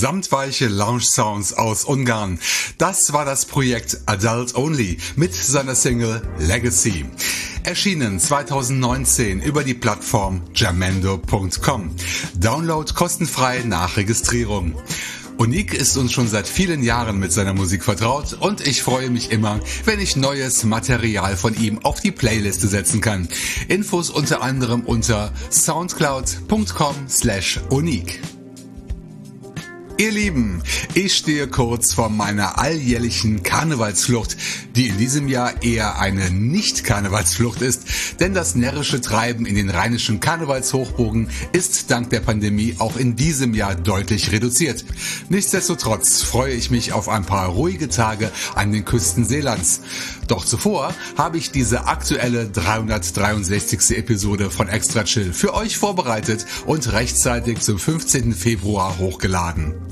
Samtweiche Lounge Sounds aus Ungarn. Das war das Projekt Adult Only mit seiner Single Legacy. Erschienen 2019 über die Plattform jamendo.com. Download kostenfrei nach Registrierung. Unique ist uns schon seit vielen Jahren mit seiner Musik vertraut und ich freue mich immer, wenn ich neues Material von ihm auf die Playliste setzen kann. Infos unter anderem unter soundcloud.com slash unique. Ihr Lieben, ich stehe kurz vor meiner alljährlichen Karnevalsflucht, die in diesem Jahr eher eine Nicht-Karnevalsflucht ist, denn das närrische Treiben in den rheinischen Karnevalshochbogen ist dank der Pandemie auch in diesem Jahr deutlich reduziert. Nichtsdestotrotz freue ich mich auf ein paar ruhige Tage an den Küsten Seelands. Doch zuvor habe ich diese aktuelle 363. Episode von Extra Chill für euch vorbereitet und rechtzeitig zum 15. Februar hochgeladen.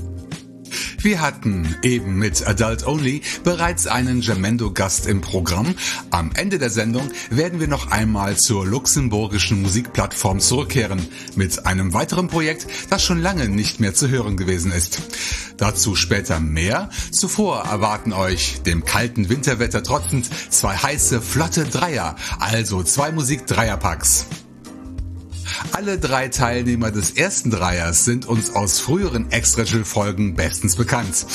Wir hatten eben mit Adult Only bereits einen Jamendo-Gast im Programm. Am Ende der Sendung werden wir noch einmal zur luxemburgischen Musikplattform zurückkehren mit einem weiteren Projekt, das schon lange nicht mehr zu hören gewesen ist. Dazu später mehr. Zuvor erwarten euch, dem kalten Winterwetter trotzend, zwei heiße, flotte Dreier, also zwei Musik-Dreierpacks. Alle drei Teilnehmer des ersten Dreiers sind uns aus früheren extra folgen bestens bekannt.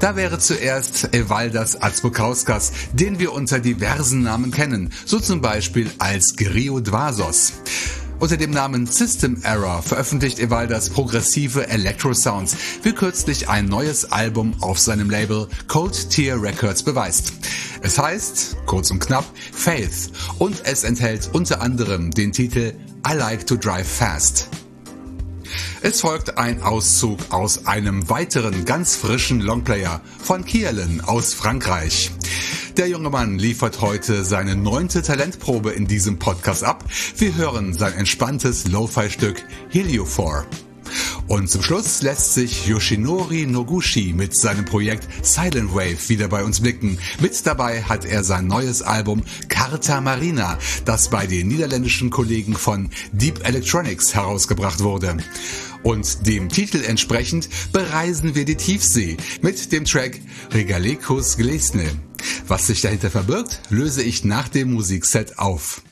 Da wäre zuerst Evaldas Azbukauskas, den wir unter diversen Namen kennen, so zum Beispiel als Grio Dvasos. Unter dem Namen System Error veröffentlicht Evaldas progressive Electro Sounds, wie kürzlich ein neues Album auf seinem Label Code Tier Records beweist. Es heißt, kurz und knapp, Faith und es enthält unter anderem den Titel I Like to Drive Fast. Es folgt ein Auszug aus einem weiteren ganz frischen Longplayer von Kierlen aus Frankreich. Der junge Mann liefert heute seine neunte Talentprobe in diesem Podcast ab. Wir hören sein entspanntes Lo-Fi-Stück Heliophore. Und zum Schluss lässt sich Yoshinori Noguchi mit seinem Projekt Silent Wave wieder bei uns blicken. Mit dabei hat er sein neues Album Carta Marina, das bei den niederländischen Kollegen von Deep Electronics herausgebracht wurde. Und dem Titel entsprechend bereisen wir die Tiefsee mit dem Track Regalecus Glesne. Was sich dahinter verbirgt, löse ich nach dem Musikset auf.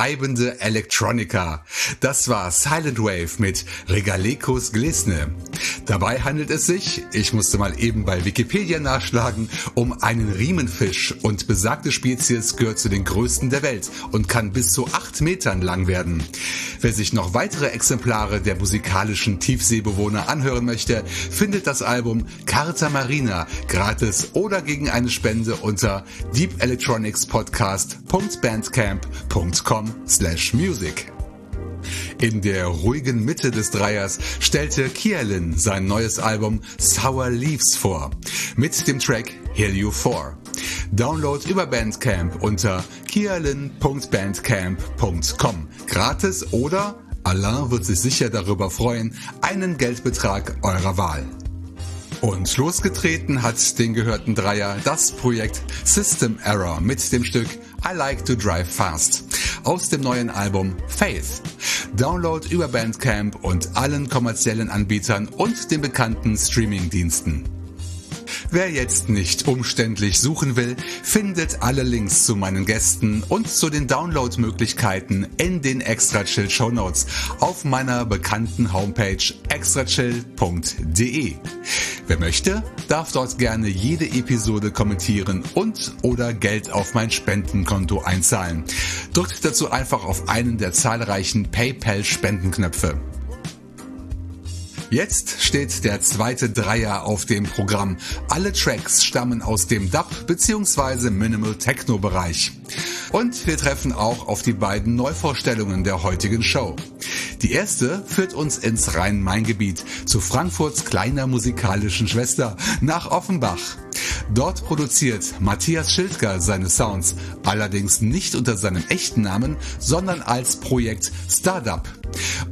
Treibende Electronica. Das war Silent Wave mit Regalekos Glesne. Dabei handelt es sich, ich musste mal eben bei Wikipedia nachschlagen, um einen Riemenfisch und besagte Spezies gehört zu den größten der Welt und kann bis zu acht Metern lang werden. Wer sich noch weitere Exemplare der musikalischen Tiefseebewohner anhören möchte, findet das Album Carta Marina gratis oder gegen eine Spende unter deepelectronicspodcast.bandcamp.com slash music. In der ruhigen Mitte des Dreiers stellte Kielin sein neues Album Sour Leaves vor, mit dem Track Heal You 4. Download über Bandcamp unter kialin.bandcamp.com. Gratis oder, Alain wird sich sicher darüber freuen, einen Geldbetrag eurer Wahl. Und losgetreten hat den gehörten Dreier das Projekt System Error mit dem Stück I Like to Drive Fast aus dem neuen Album Faith. Download über Bandcamp und allen kommerziellen Anbietern und den bekannten Streamingdiensten. Wer jetzt nicht umständlich suchen will, findet alle Links zu meinen Gästen und zu den Downloadmöglichkeiten in den Extra Chill Show Notes auf meiner bekannten Homepage extrachill.de. Wer möchte, darf dort gerne jede Episode kommentieren und oder Geld auf mein Spendenkonto einzahlen. Drückt dazu einfach auf einen der zahlreichen PayPal Spendenknöpfe. Jetzt steht der zweite Dreier auf dem Programm. Alle Tracks stammen aus dem Dub bzw. Minimal Techno Bereich. Und wir treffen auch auf die beiden Neuvorstellungen der heutigen Show. Die erste führt uns ins Rhein-Main-Gebiet, zu Frankfurts kleiner musikalischen Schwester, nach Offenbach. Dort produziert Matthias Schildger seine Sounds, allerdings nicht unter seinem echten Namen, sondern als Projekt Startup.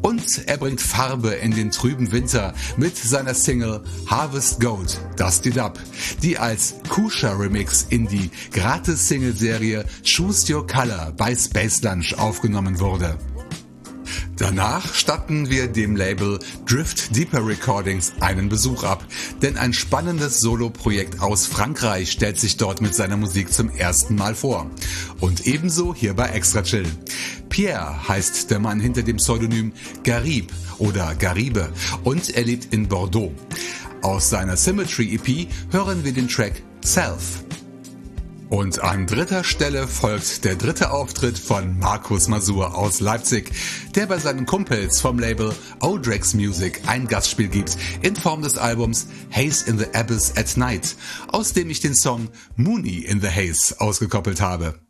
Und er bringt Farbe in den trüben Winter mit seiner Single Harvest Gold, Dusty Dub, die als Kusha Remix in die Gratis-Single-Serie Choose Your Color bei Space Lunch aufgenommen wurde. Danach statten wir dem Label Drift Deeper Recordings einen Besuch ab, denn ein spannendes Solo-Projekt aus Frankreich stellt sich dort mit seiner Musik zum ersten Mal vor. Und ebenso hier bei Extra Chill. Pierre heißt der Mann hinter dem Pseudonym Garib oder Garibe und er lebt in Bordeaux. Aus seiner Symmetry EP hören wir den Track Self. Und an dritter Stelle folgt der dritte Auftritt von Markus Masur aus Leipzig, der bei seinen Kumpels vom Label Odrex Music ein Gastspiel gibt in Form des Albums Haze in the Abyss at Night, aus dem ich den Song Mooney in the Haze ausgekoppelt habe.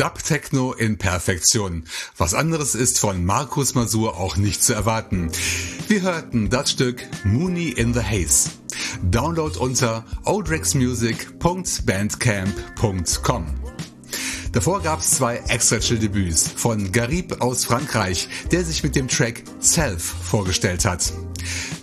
Dub Techno in Perfektion. Was anderes ist von Markus Masur auch nicht zu erwarten. Wir hörten das Stück Mooney in the Haze. Download unter odrexmusic.bandcamp.com. Davor gab es zwei Extra-Chill-Debüts von Garib aus Frankreich, der sich mit dem Track Self vorgestellt hat.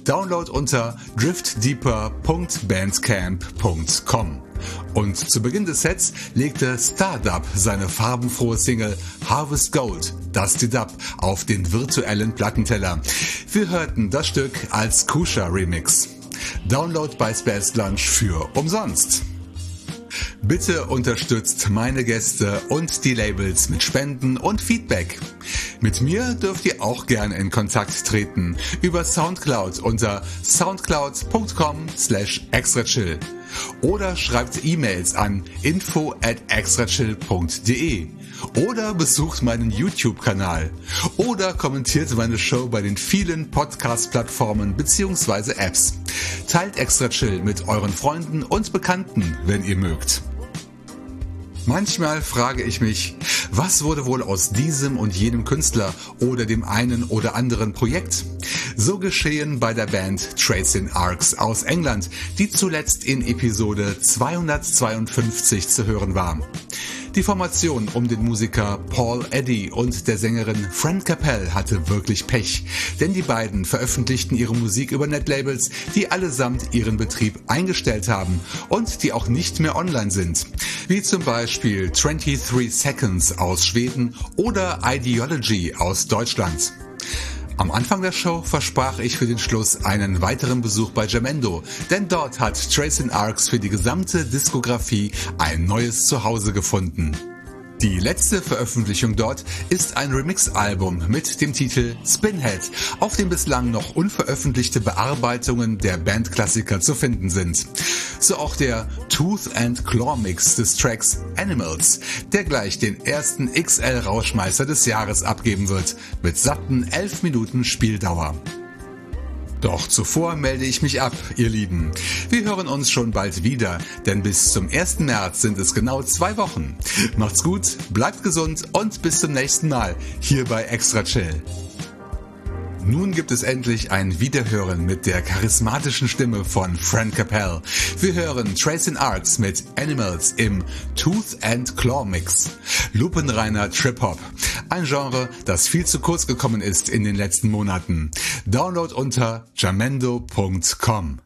Download unter driftdeeper.bandcamp.com. Und zu Beginn des Sets legte Stardub seine farbenfrohe Single Harvest Gold, Dusty Dub, auf den virtuellen Plattenteller. Wir hörten das Stück als Kusha Remix. Download bei Space Lunch für umsonst. Bitte unterstützt meine Gäste und die Labels mit Spenden und Feedback. Mit mir dürft ihr auch gerne in Kontakt treten über Soundcloud unter soundcloud.com slash extrachill oder schreibt E-Mails an info at extrachill.de oder besucht meinen YouTube-Kanal oder kommentiert meine Show bei den vielen Podcast-Plattformen bzw. Apps. Teilt Extra Chill mit euren Freunden und Bekannten, wenn ihr mögt. Manchmal frage ich mich, was wurde wohl aus diesem und jenem Künstler oder dem einen oder anderen Projekt? So geschehen bei der Band Tracing Arcs aus England, die zuletzt in Episode 252 zu hören war. Die Formation um den Musiker Paul Eddy und der Sängerin Fran Capel hatte wirklich Pech, denn die beiden veröffentlichten ihre Musik über Netlabels, die allesamt ihren Betrieb eingestellt haben und die auch nicht mehr online sind, wie zum Beispiel 23 Seconds aus Schweden oder Ideology aus Deutschland. Am Anfang der Show versprach ich für den Schluss einen weiteren Besuch bei Jamendo, denn dort hat Tracing Arcs für die gesamte Diskografie ein neues Zuhause gefunden. Die letzte Veröffentlichung dort ist ein Remix-Album mit dem Titel Spinhead, auf dem bislang noch unveröffentlichte Bearbeitungen der Bandklassiker zu finden sind. So auch der Tooth and Claw Mix des Tracks Animals, der gleich den ersten XL-Rauschmeister des Jahres abgeben wird, mit satten 11 Minuten Spieldauer. Doch zuvor melde ich mich ab, ihr Lieben. Wir hören uns schon bald wieder, denn bis zum 1. März sind es genau zwei Wochen. Macht's gut, bleibt gesund und bis zum nächsten Mal hier bei Extra Chill. Nun gibt es endlich ein Wiederhören mit der charismatischen Stimme von Frank Capel. Wir hören Tracing Arts mit Animals im Tooth and Claw Mix. Lupenreiner Trip Hop. Ein Genre, das viel zu kurz gekommen ist in den letzten Monaten. Download unter jamendo.com.